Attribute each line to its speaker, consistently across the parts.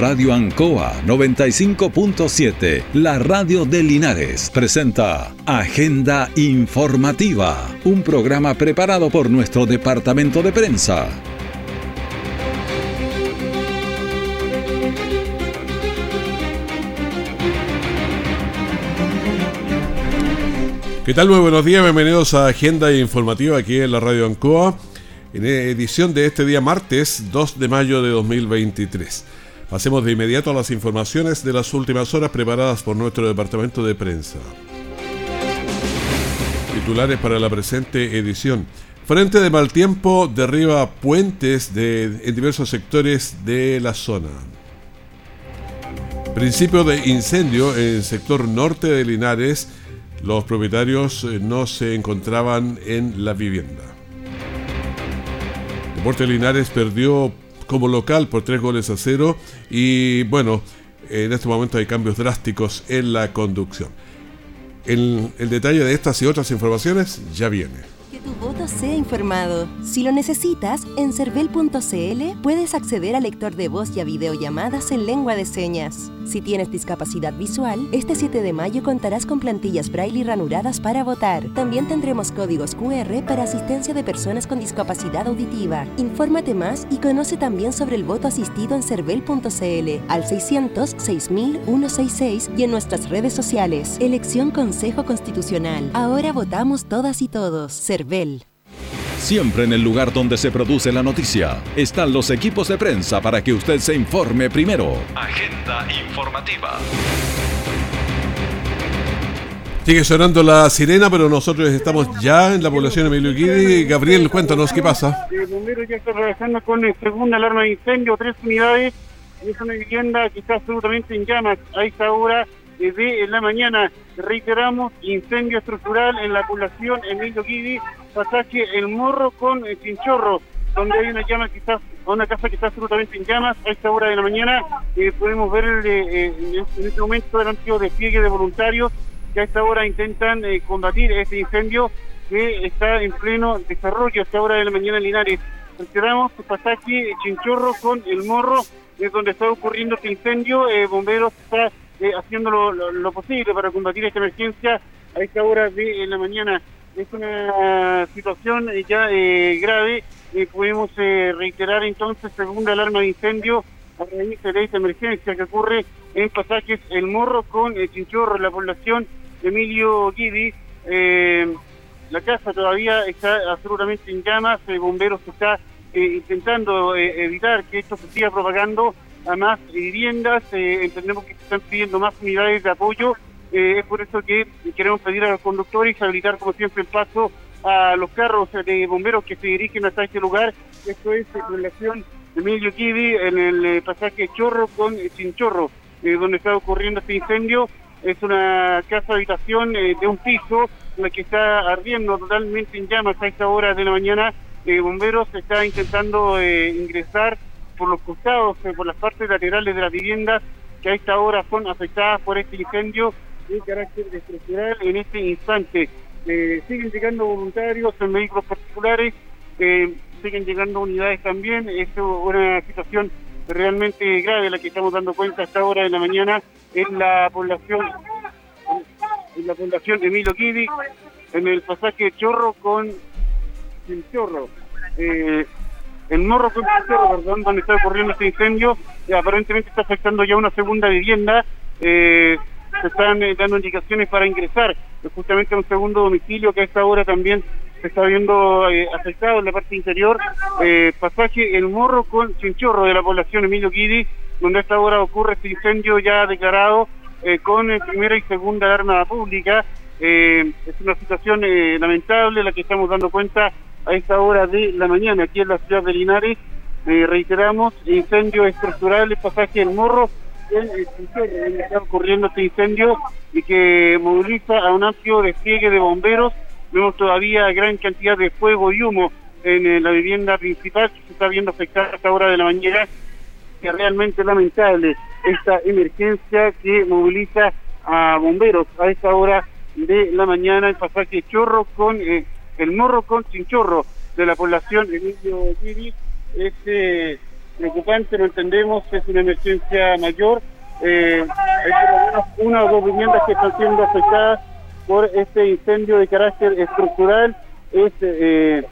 Speaker 1: Radio Ancoa 95.7, la radio de Linares, presenta Agenda Informativa, un programa preparado por nuestro departamento de prensa.
Speaker 2: ¿Qué tal? Muy buenos días, bienvenidos a Agenda Informativa aquí en la Radio Ancoa, en edición de este día martes 2 de mayo de 2023. Pasemos de inmediato las informaciones de las últimas horas preparadas por nuestro departamento de prensa. Titulares para la presente edición. Frente de mal tiempo derriba puentes en diversos sectores de la zona. Principio de incendio en el sector norte de Linares los propietarios eh, no se encontraban en la vivienda. Deporte Linares perdió como local por tres goles a cero y bueno, en este momento hay cambios drásticos en la conducción. El, el detalle de estas y otras informaciones ya viene
Speaker 3: tu voto sea informado. Si lo necesitas, en cervel.cl puedes acceder al lector de voz y a videollamadas en lengua de señas. Si tienes discapacidad visual, este 7 de mayo contarás con plantillas braille ranuradas para votar. También tendremos códigos QR para asistencia de personas con discapacidad auditiva. Infórmate más y conoce también sobre el voto asistido en cervel.cl al 600 6166 y en nuestras redes sociales. Elección Consejo Constitucional. Ahora votamos todas y todos.
Speaker 1: Siempre en el lugar donde se produce la noticia están los equipos de prensa para que usted se informe primero. Agenda informativa.
Speaker 2: Sigue sonando la sirena, pero nosotros estamos ya en la población Emilio Guidi. Gabriel, cuéntanos qué pasa.
Speaker 4: El bombero ya está trabajando con el segunda alarma de incendio, tres unidades. Es una vivienda que está absolutamente en llamas a esta hora de la mañana. Reiteramos, incendio estructural en la población Emilio Guidi, pasaje El Morro con el Chinchorro, donde hay una llama que una casa que está absolutamente en llamas a esta hora de la mañana. Eh, podemos ver eh, en este momento el antiguo despliegue de voluntarios que a esta hora intentan eh, combatir este incendio que está en pleno desarrollo a esta hora de la mañana en Linares. Reiteramos, pasaje Chinchorro con El Morro, es donde está ocurriendo este incendio. bomberos está eh, haciendo lo, posible para combatir esta emergencia a esta hora de la mañana. Es una situación eh, ya eh, grave. podemos reiterar entonces segunda alarma de incendio a raíz de esta emergencia que ocurre en pasajes El Morro con el Chinchorro, la población Emilio Guidi. la casa todavía está absolutamente en llamas, el bomberos está intentando evitar que esto se siga propagando a más viviendas, eh, entendemos que se están pidiendo más unidades de apoyo, eh, es por eso que queremos pedir a los conductores habilitar como siempre el paso a los carros de bomberos que se dirigen hasta este lugar, esto es en relación de Emilio Kibi en el eh, pasaje Chorro con Chinchorro, donde está ocurriendo este incendio, es una casa habitación de un piso, la que está ardiendo totalmente en llamas a esta hora de la mañana, bomberos está intentando ingresar por los costados, eh, por las partes laterales de las viviendas que a esta hora son afectadas por este incendio de carácter estructural en este instante. Eh, siguen llegando voluntarios en vehículos particulares, eh, siguen llegando unidades también. Es una situación realmente grave la que estamos dando cuenta a esta hora de la mañana en la población en la población de Milo Kidi, en el pasaje Chorro con el Chorro. El Morro con perdón, donde está ocurriendo este incendio, aparentemente está afectando ya una segunda vivienda. Eh, se están eh, dando indicaciones para ingresar justamente a un segundo domicilio que a esta hora también se está viendo eh, afectado en la parte interior. pasaje El Morro con Chinchorro de la población Emilio Guidi, donde a esta hora ocurre este incendio ya declarado con primera y segunda alarma pública. es una situación lamentable la que estamos dando cuenta a esta hora de la mañana aquí en la ciudad de Linares. Eh, reiteramos, incendio estructural, el pasaje del Morro, en el donde está ocurriendo este incendio y que moviliza a un amplio despliegue de bomberos. Vemos todavía gran cantidad de fuego y humo en eh, la vivienda principal que se está viendo afectada a esta hora de la mañana. Es realmente lamentable esta emergencia que moviliza a bomberos a esta hora de la mañana, el pasaje Chorro con... Eh, el morro con chinchorro de la población Emilio Giri es eh, preocupante, no entendemos, es una emergencia mayor. Eh, hay por lo menos una o dos viviendas que están siendo afectadas por este incendio de carácter estructural. Es, eh,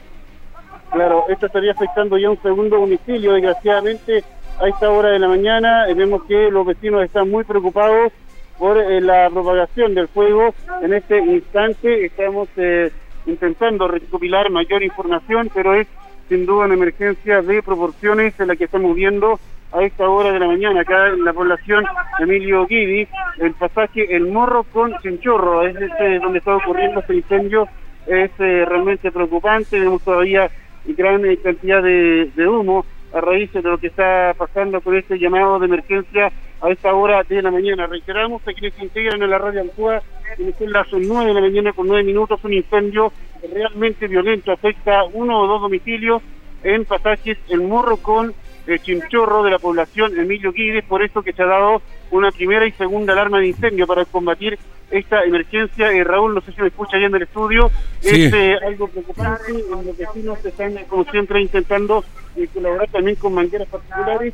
Speaker 4: claro, esto estaría afectando ya un segundo domicilio, desgraciadamente a esta hora de la mañana vemos que los vecinos están muy preocupados por eh, la propagación del fuego. En este instante estamos eh, intentando recopilar mayor información, pero es sin duda una emergencia de proporciones en la que estamos viendo a esta hora de la mañana acá en la población Emilio Guidi, el pasaje El Morro con Chinchorro, es este donde está ocurriendo este incendio, es eh, realmente preocupante, vemos todavía gran cantidad de humo a raíz de lo que está pasando con este llamado de emergencia a esta hora de la mañana. Reiteramos a quienes se integran en la radio Alcoa, en las 9 de la mañana con 9 minutos, un incendio realmente violento afecta uno o dos domicilios en pasajes El Morro con el Chinchorro de la población Emilio Guides, por eso que se ha dado una primera y segunda alarma de incendio para combatir esta emergencia. Eh, Raúl, no sé si me escucha allá en el estudio, es eh, algo preocupante, los vecinos están, como siempre, intentando eh, colaborar también con mangueras particulares.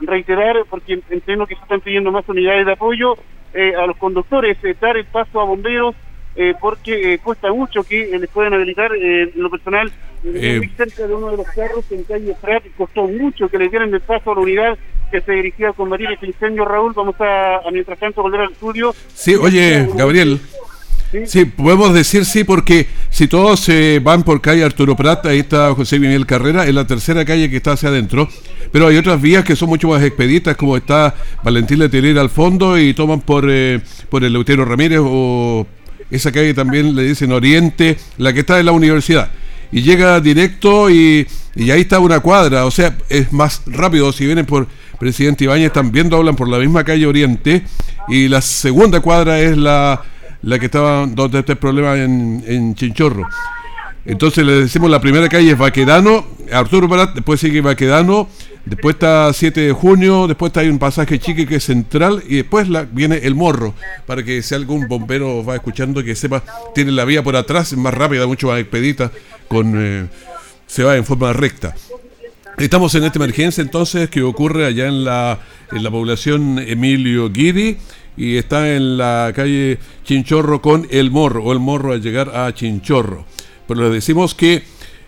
Speaker 4: reiterar, porque entiendo que se están pidiendo más unidades de apoyo a los conductores, dar el paso a bomberos, eh, porque eh, cuesta mucho que les puedan habilitar en lo personal muy cerca de uno de los carros en calle Prat costó mucho que le dieran el paso a la unidad que se dirigía a combatir este incendio Raúl vamos a, mientras tanto volver al estudio
Speaker 2: sí oye Gabriel ¿Sí? podemos decir sí, porque si todos se van por calle Arturo Prat, ahí está José Miguel Carrera, es la tercera calle que está hacia adentro, pero hay otras vías que son mucho más expeditas, como está Valentín Letelier al fondo y toman por, por el Leutero Ramírez o esa calle también le dicen Oriente, la que está en la universidad. Y llega directo y, ahí está una cuadra, o sea, es más rápido. Si vienen por Presidente Ibáñez, también doblan por la misma calle Oriente. Y la segunda cuadra es la, la que estaba donde está el problema en, en Chinchorro. Entonces le decimos la primera calle es Baquedano, Arturo Barat, después sigue Baquedano, después está 7 de junio, después está hay un pasaje chique que es central y después viene el morro, para que si algún bombero va escuchando que sepa, tiene la vía por atrás, es más rápida, mucho más expedita, con, eh, se va en forma recta. Estamos en esta emergencia entonces que ocurre allá en la, en la población Emilio Guidi y está en la calle Chinchorro con El Morro, o El Morro al llegar a Chinchorro pero le decimos que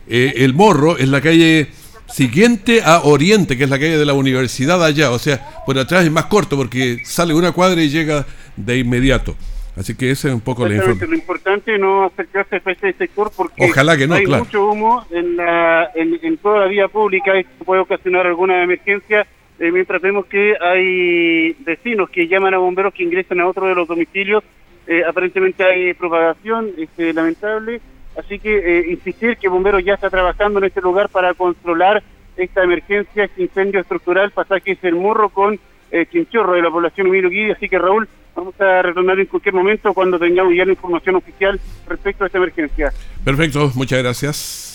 Speaker 2: eh, el Morro es la calle siguiente a Oriente, que es la calle de la universidad allá, o sea, por atrás es más corto porque sale una cuadra y llega de inmediato. Así que ese es un poco la información.
Speaker 4: Lo importante es no acercarse a este sector porque
Speaker 2: Ojalá que no,
Speaker 4: hay mucho humo en, la, en, toda la vía pública y puede ocasionar alguna emergencia. Eh, mientras vemos que hay vecinos que llaman a bomberos que ingresan a otro de los domicilios, eh, aparentemente hay propagación, este, lamentable. Así que eh, insistir que Bomberos ya está trabajando en este lugar para controlar esta emergencia, este incendio estructural, pasaje El Morro con eh, Chinchorro de la población Humilde Así que Raúl, vamos a retornar en cualquier momento cuando tengamos ya la información oficial respecto a esta emergencia.
Speaker 2: Perfecto, muchas gracias.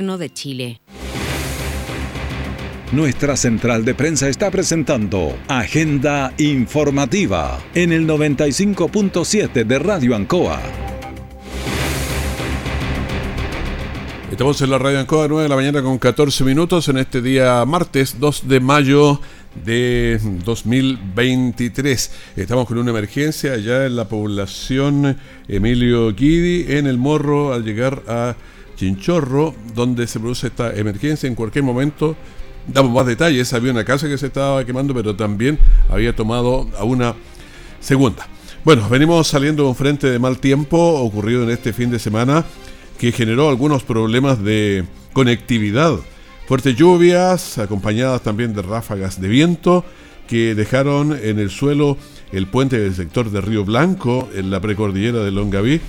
Speaker 5: de Chile.
Speaker 1: Nuestra central de prensa está presentando Agenda Informativa en el 95.7 de Radio Ancoa.
Speaker 2: Estamos en la Radio Ancoa 9 de la mañana con 14 minutos en este día martes 2 de mayo de 2023. Estamos con una emergencia allá en la población Emilio Guidi en el Morro al llegar a Chinchorro, donde se produce esta emergencia. En cualquier momento damos más detalles. Había una casa que se estaba quemando, pero también había tomado a una segunda. Bueno, venimos saliendo de un frente de mal tiempo ocurrido en este fin de semana que generó algunos problemas de conectividad. Fuertes lluvias, acompañadas también de ráfagas de viento, que dejaron en el suelo el puente del sector de Río Blanco, en la precordillera de Longaví,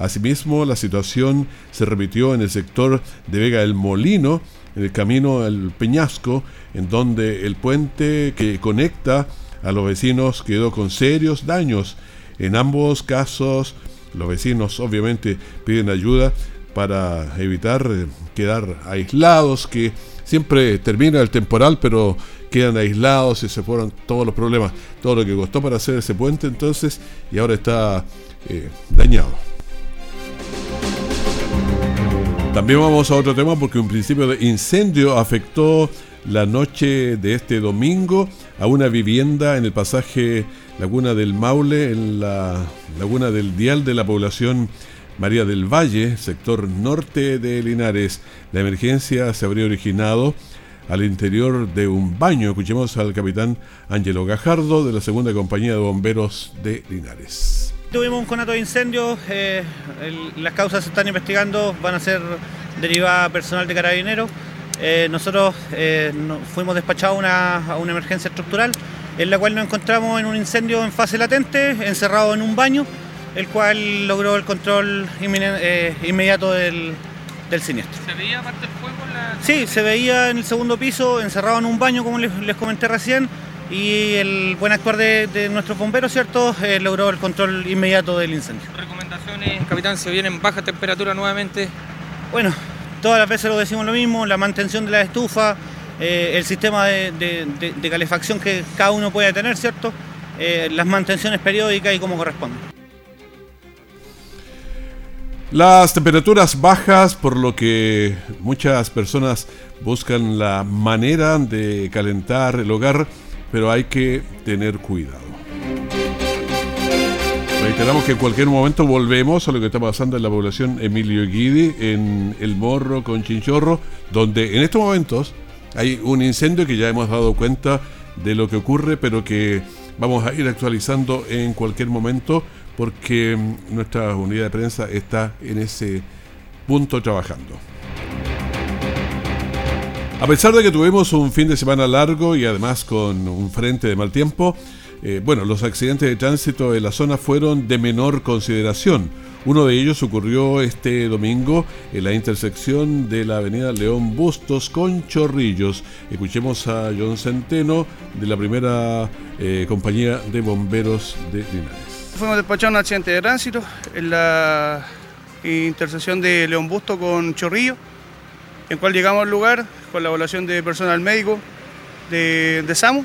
Speaker 2: Asimismo, la situación se repitió en el sector de Vega del Molino, en el camino al Peñasco, en donde el puente que conecta a los vecinos quedó con serios daños. En ambos casos, los vecinos obviamente piden ayuda para evitar eh, quedar aislados, que siempre termina el temporal, pero quedan aislados y se fueron todos los problemas, todo lo que costó para hacer ese puente entonces, y ahora está eh, dañado. También vamos a otro tema porque un principio de incendio afectó la noche de este domingo a una vivienda en el pasaje Laguna del Maule, en la Laguna del Dial de la población María del Valle, sector norte de Linares. La emergencia se habría originado al interior de un baño. Escuchemos al capitán Ángelo Gajardo de la segunda compañía de bomberos de Linares.
Speaker 6: Tuvimos un conato de incendio, eh, las causas se están investigando, van a ser derivada personal de carabineros. Eh, nosotros eh, fuimos despachados a una emergencia estructural en la cual nos encontramos en un incendio en fase latente, encerrado en un baño, el cual logró el control inmediato del, siniestro.
Speaker 7: ¿Se veía parte del fuego?
Speaker 6: Sí, se veía en el segundo piso, encerrado en un baño, como les, comenté recién, y el buen actuar de, nuestros bomberos, ¿cierto?, eh, logró el control inmediato del incendio.
Speaker 7: ¿Recomendaciones, capitán, se vienen baja temperatura nuevamente?
Speaker 6: Bueno, todas las veces lo decimos lo mismo, la mantención de la estufa, eh, el sistema de, calefacción que cada uno puede tener, ¿cierto?, eh, las mantenciones periódicas y como corresponde.
Speaker 2: Las temperaturas bajas, por lo que muchas personas buscan la manera de calentar el hogar, pero hay que tener cuidado. Reiteramos que en cualquier momento volvemos a lo que está pasando en la población Emilio Guidi, en El Morro con Chinchorro, donde en estos momentos hay un incendio que ya hemos dado cuenta de lo que ocurre, pero que vamos a ir actualizando en cualquier momento porque nuestra unidad de prensa está en ese punto trabajando. A pesar de que tuvimos un fin de semana largo y además con un frente de mal tiempo, eh, bueno, los accidentes de tránsito en la zona fueron de menor consideración. Uno de ellos ocurrió este domingo en la intersección de la avenida León Bustos con Chorrillos. Escuchemos a John Centeno de la primera eh, compañía de bomberos de Linares
Speaker 8: fuimos despachados un accidente de tránsito en la intersección de León Busto con Chorrillo, en cual llegamos al lugar con la evaluación de personal médico de, SAMU.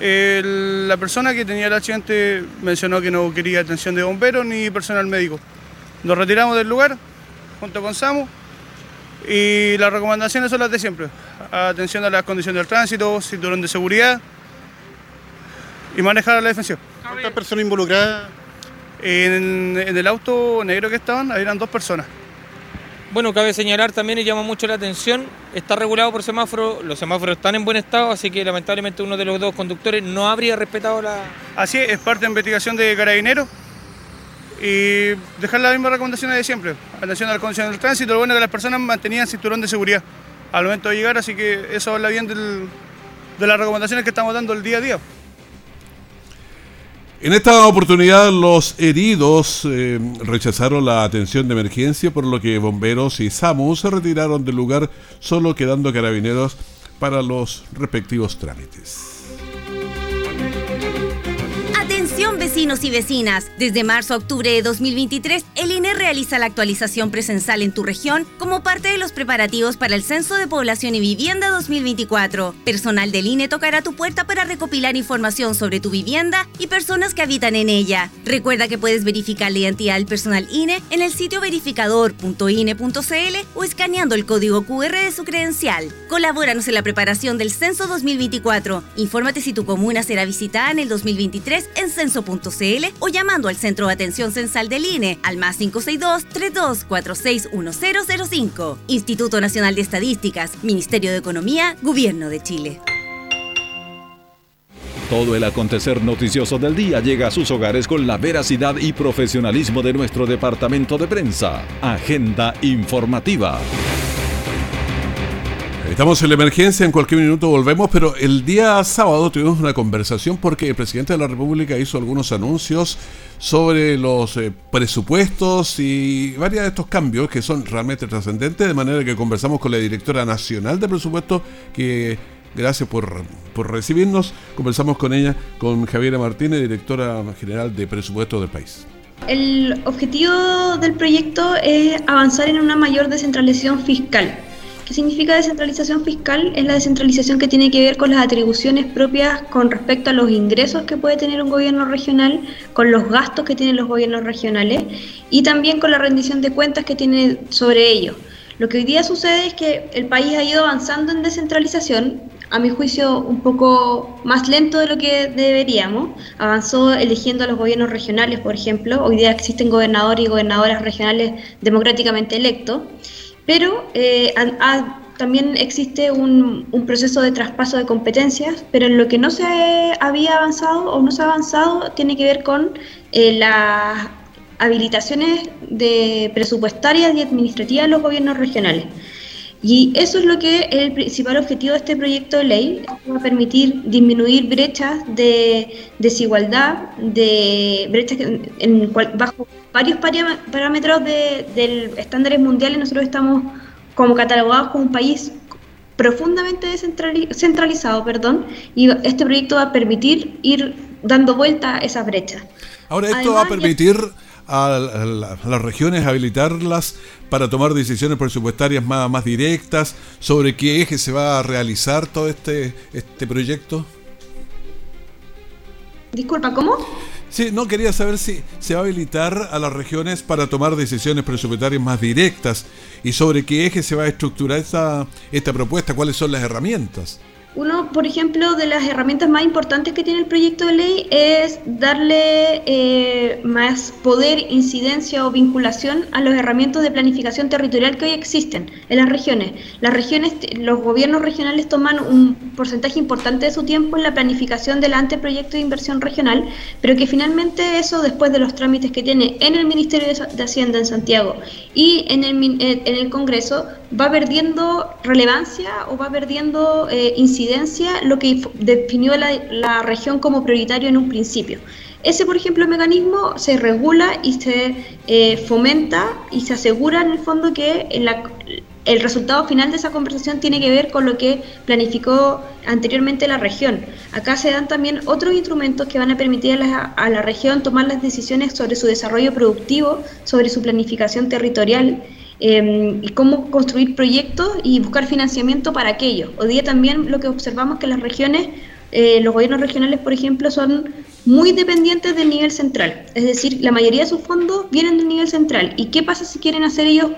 Speaker 8: la persona que tenía el accidente mencionó que no quería atención de bomberos ni personal médico. Nos retiramos del lugar junto con SAMU y las recomendaciones son las de siempre. Atención a las condiciones del tránsito, cinturón de seguridad y manejar a la defensión.
Speaker 9: ¿Cuántas personas involucradas?
Speaker 8: En, el auto negro que estaban, eran dos personas.
Speaker 7: Bueno, cabe señalar también y llama mucho la atención, está regulado por semáforo, los semáforos están en buen estado, así que lamentablemente uno de los dos conductores no habría respetado la...
Speaker 8: Así es, es parte de investigación de carabineros y dejar las mismas recomendaciones de siempre. Atención a las condiciones del tránsito, lo bueno es que las personas mantenían cinturón de seguridad al momento de llegar, así que eso habla bien de las recomendaciones que estamos dando el día a día.
Speaker 2: En esta oportunidad los heridos eh, rechazaron la atención de emergencia, por lo que bomberos y SAMU se retiraron del lugar, solo quedando carabineros para los respectivos trámites.
Speaker 10: Vecinos y vecinas. Desde marzo a octubre de 2023, el INE realiza la actualización presencial en tu región como parte de los preparativos para el Censo de Población y Vivienda 2024. Personal del INE tocará tu puerta para recopilar información sobre tu vivienda y personas que habitan en ella. Recuerda que puedes verificar la identidad del personal INE en el sitio verificador.ine.cl o escaneando el código QR de su credencial. Colabóranos en la preparación del Censo 2024. Infórmate si tu comuna será visitada en el 2023 en o llamando al Centro de Atención Censal del INE al más 562-3246-1005. Instituto Nacional de Estadísticas, Ministerio de Economía, Gobierno de Chile.
Speaker 1: Todo el acontecer noticioso del día llega a sus hogares con la veracidad y profesionalismo de nuestro departamento de prensa. Agenda informativa.
Speaker 2: Estamos en la emergencia, en cualquier minuto volvemos, pero el día sábado tuvimos una conversación porque el presidente de la República hizo algunos anuncios sobre los eh, presupuestos y varios de estos cambios que son realmente trascendentes, de manera que conversamos con la directora nacional de presupuesto, que gracias por, por recibirnos, conversamos con ella, con Javiera Martínez, directora general de presupuesto del país.
Speaker 11: El objetivo del proyecto es avanzar en una mayor descentralización fiscal ¿Qué significa descentralización fiscal? Es la descentralización que tiene que ver con las atribuciones propias con respecto a los ingresos que puede tener un gobierno regional, con los gastos que tienen los gobiernos regionales y también con la rendición de cuentas que tiene sobre ellos. Lo que hoy día sucede es que el país ha ido avanzando en descentralización, a mi juicio un poco más lento de lo que deberíamos. Avanzó eligiendo a los gobiernos regionales, por ejemplo. Hoy día existen gobernadores y gobernadoras regionales democráticamente electos pero eh, también existe un, proceso de traspaso de competencias, pero en lo que no se había avanzado o no se ha avanzado tiene que ver con eh, las habilitaciones presupuestarias y administrativas de los gobiernos regionales. Y eso es lo que es el principal objetivo de este proyecto de ley, va a permitir disminuir brechas de desigualdad, de brechas en, bajo varios parámetros de, estándares mundiales. Nosotros estamos como catalogados como un país profundamente descentralizado, perdón, y este proyecto va a permitir ir dando vuelta a esas brechas.
Speaker 2: Ahora, esto va a permitir a, las regiones habilitarlas para tomar decisiones presupuestarias más, más directas sobre qué eje se va a realizar todo este, este proyecto?
Speaker 11: Disculpa, ¿cómo?
Speaker 2: Sí, no quería saber si se va a habilitar a las regiones para tomar decisiones presupuestarias más directas y sobre qué eje se va a estructurar esta, esta propuesta, cuáles son las herramientas.
Speaker 11: Uno, por ejemplo, de las herramientas más importantes que tiene el proyecto de ley es darle eh, más poder, incidencia o vinculación a las herramientas de planificación territorial que hoy existen en las regiones. Las regiones, los gobiernos regionales toman un porcentaje importante de su tiempo en la planificación del anteproyecto de inversión regional, pero que finalmente eso, después de los trámites que tiene en el Ministerio de Hacienda en Santiago y en el, en el Congreso, va perdiendo relevancia o va perdiendo eh, incidencia lo que definió la, región como prioritario en un principio. Ese, por ejemplo, mecanismo se regula y se eh, fomenta y se asegura en el fondo que el resultado final de esa conversación tiene que ver con lo que planificó anteriormente la región. Acá se dan también otros instrumentos que van a permitir a la, a la región tomar las decisiones sobre su desarrollo productivo, sobre su planificación territorial Em, y cómo construir proyectos y buscar financiamiento para aquello. Hoy día también lo que observamos que las regiones, eh, los gobiernos regionales, por ejemplo, son muy dependientes del nivel central. Es decir, la mayoría de sus fondos vienen del nivel central. ¿Y qué pasa si quieren hacer ellos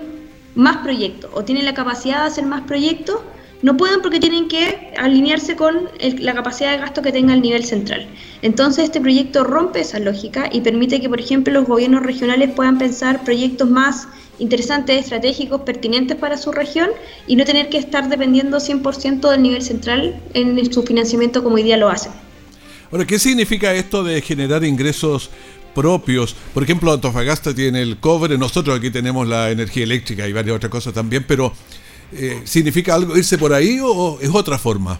Speaker 11: más proyectos o tienen la capacidad de hacer más proyectos? No pueden porque tienen que alinearse con la capacidad de gasto que tenga el nivel central. Entonces este proyecto rompe esa lógica y permite que, por ejemplo, los gobiernos regionales puedan pensar proyectos más interesantes, estratégicos, pertinentes para su región y no tener que estar dependiendo 100% del nivel central en su financiamiento como hoy día lo hacen.
Speaker 2: Ahora, ¿qué significa esto de generar ingresos propios? Por ejemplo, Antofagasta tiene el cobre, nosotros aquí tenemos la energía eléctrica y varias otras cosas también, pero eh, ¿significa algo irse por ahí o es otra forma?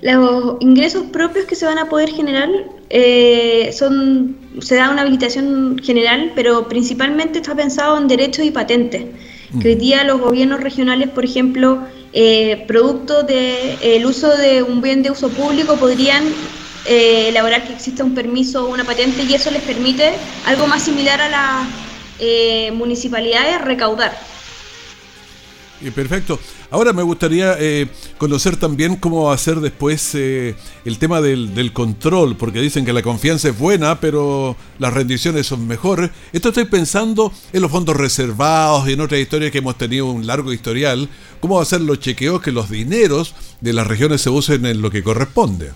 Speaker 11: Los ingresos propios que se van a poder generar eh, son, se da una habilitación general, pero principalmente está pensado en derechos y patentes. Que hoy día los gobiernos regionales, por ejemplo, eh, producto del uso de un bien de uso público, podrían eh, elaborar que exista un permiso o una patente y eso les permite algo más similar a las eh, municipalidades recaudar.
Speaker 2: Perfecto. Ahora me gustaría eh, conocer también cómo va a ser después eh, el tema del, control, porque dicen que la confianza es buena, pero las rendiciones son mejores. Esto estoy pensando en los fondos reservados y en otras historias que hemos tenido un largo historial. ¿Cómo va a ser los chequeos que los dineros de las regiones se usen en lo que corresponde?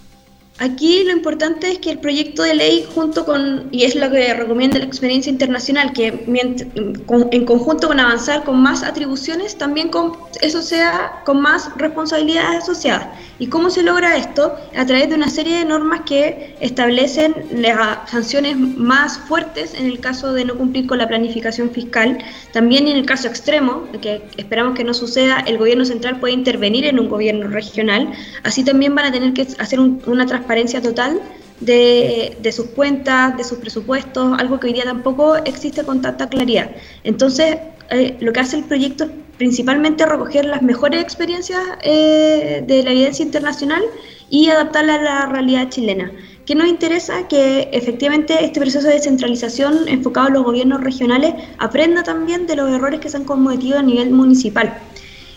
Speaker 11: Aquí lo importante es que el proyecto de ley, junto con, y es lo que recomienda la experiencia internacional, que en conjunto con avanzar con más atribuciones, también con, eso sea con más responsabilidades asociadas. ¿Y cómo se logra esto? A través de una serie de normas que establecen las sanciones más fuertes en el caso de no cumplir con la planificación fiscal. También en el caso extremo, que esperamos que no suceda, el gobierno central puede intervenir en un gobierno regional. Así también van a tener que hacer una transparencia total de, sus cuentas, de sus presupuestos, algo que hoy día tampoco existe con tanta claridad. Entonces, eh, lo que hace el proyecto principalmente recoger las mejores experiencias eh, de la evidencia internacional y adaptarla a la realidad chilena. ¿Qué nos interesa? Que efectivamente este proceso de descentralización enfocado en los gobiernos regionales aprenda también de los errores que se han cometido a nivel municipal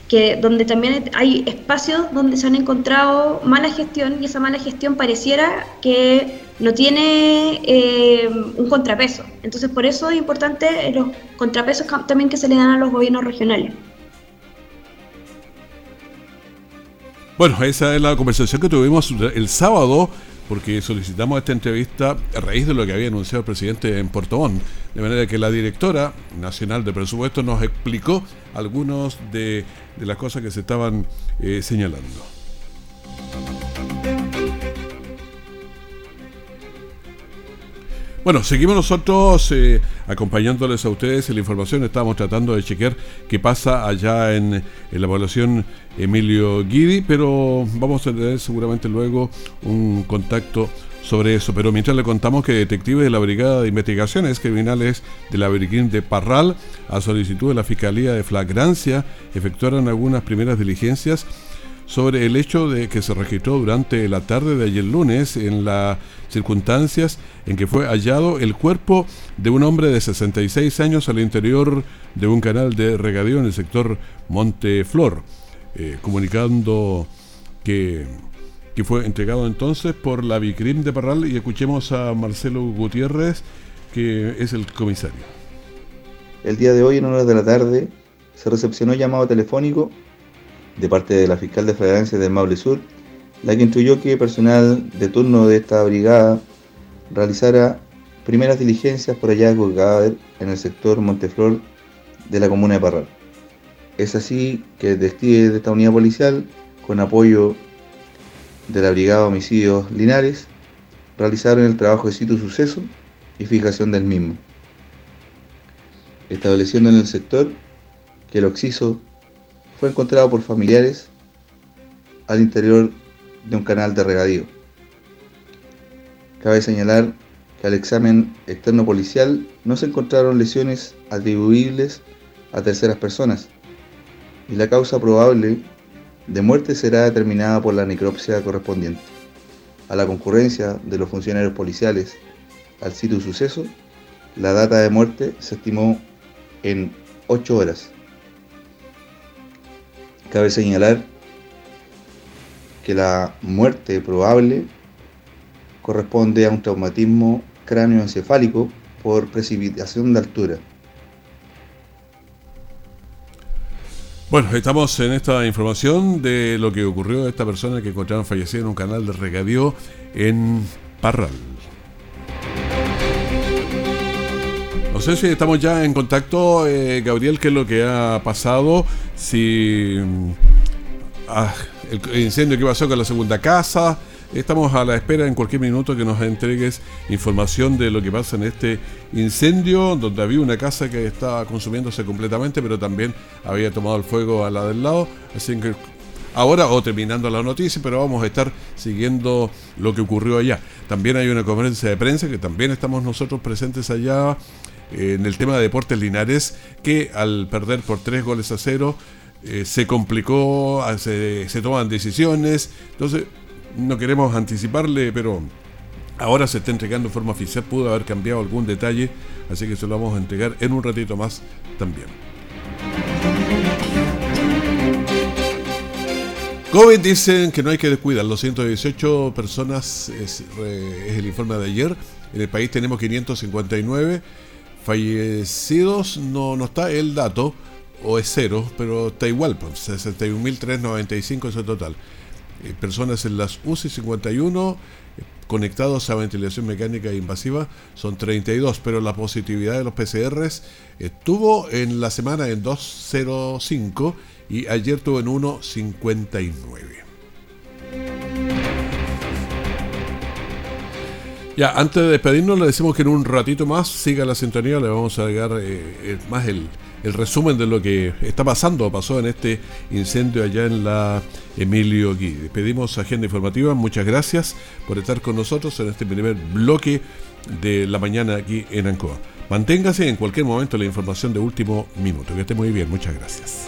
Speaker 11: que donde también hay espacios donde se han encontrado mala gestión y esa mala gestión pareciera que no tiene eh, un contrapeso. Entonces por eso es importante los contrapesos también que se le dan a los gobiernos regionales.
Speaker 2: Bueno, esa es la conversación que tuvimos el sábado, porque solicitamos esta entrevista a raíz de lo que había anunciado el presidente en Puerto. De manera que la directora nacional de presupuesto nos explicó algunas de, las cosas que se estaban eh, señalando. Bueno, seguimos nosotros eh, acompañándoles a ustedes en la información. Estamos tratando de chequear qué pasa allá en, la población Emilio Guidi, pero vamos a tener seguramente luego un contacto sobre eso. Pero mientras le contamos que detectives de la Brigada de Investigaciones Criminales de la de Parral, a solicitud de la Fiscalía de Flagrancia, efectuaron algunas primeras diligencias sobre el hecho de que se registró durante la tarde de ayer lunes en las circunstancias en que fue hallado el cuerpo de un hombre de 66 años al interior de un canal de regadío en el sector Monteflor, eh, comunicando que, fue entregado entonces por la Vicrim de Parral y escuchemos a Marcelo Gutiérrez, que es el comisario.
Speaker 12: El día de hoy, en horas de la tarde, se recepcionó llamado telefónico de parte de la fiscal de flagrancia del Maule Sur, la que instruyó que personal de turno de esta brigada realizara primeras diligencias por hallazgo de cadáver en el sector Monteflor de la comuna de Parral. Es así que el de esta unidad policial, con apoyo de la Brigada Homicidios Linares, realizaron el trabajo de sitio suceso y fijación del mismo, estableciendo en el sector que el occiso encontrado por familiares al interior de un canal de regadío. Cabe señalar que al examen externo policial no se encontraron lesiones atribuibles a terceras personas y la causa probable de muerte será determinada por la necropsia correspondiente. A la concurrencia de los funcionarios policiales al sitio suceso, la data de muerte se estimó en 8 horas. Cabe señalar que la muerte probable corresponde a un traumatismo cráneoencefálico por precipitación de altura.
Speaker 2: Bueno, estamos en esta información de lo que ocurrió a esta persona que encontraron fallecida en un canal de regadío en Parral. Estamos ya en contacto, eh, Gabriel, qué es lo que ha pasado, si mm, ah, el incendio que pasó con la segunda casa. Estamos a la espera en cualquier minuto que nos entregues información de lo que pasa en este incendio, donde había una casa que estaba consumiéndose completamente, pero también había tomado el fuego a la del lado. Así que ahora o terminando la noticia, pero vamos a estar siguiendo lo que ocurrió allá. También hay una conferencia de prensa que también estamos nosotros presentes allá en el tema de Deportes Linares, que al perder por tres goles a cero eh, se complicó, ah, se, se toman decisiones. Entonces, no queremos anticiparle, pero ahora se está entregando de forma oficial. Pudo haber cambiado algún detalle, así que se lo vamos a entregar en un ratito más también. COVID dicen que no hay que descuidar. Los 118 personas es, es el informe de ayer. En el país tenemos 559 Fallecidos no, no está el dato, o es cero, pero está igual, pues, 61.395 es el total. eh, personas en las UCI 51 conectados a ventilación mecánica invasiva son 32, pero la positividad de los PCRs estuvo en la semana en 2,05 y ayer tuvo en 1,59. Ya, antes de despedirnos, le decimos que en un ratito más siga la sintonía, le vamos a agregar eh, eh, más el, resumen de lo que está pasando, pasó en este incendio allá en la Emilio Gui. Pedimos agenda informativa, muchas gracias por estar con nosotros en este primer bloque de la mañana aquí en Ancoa. Manténgase en cualquier momento la información de último minuto. Que esté muy bien, muchas gracias.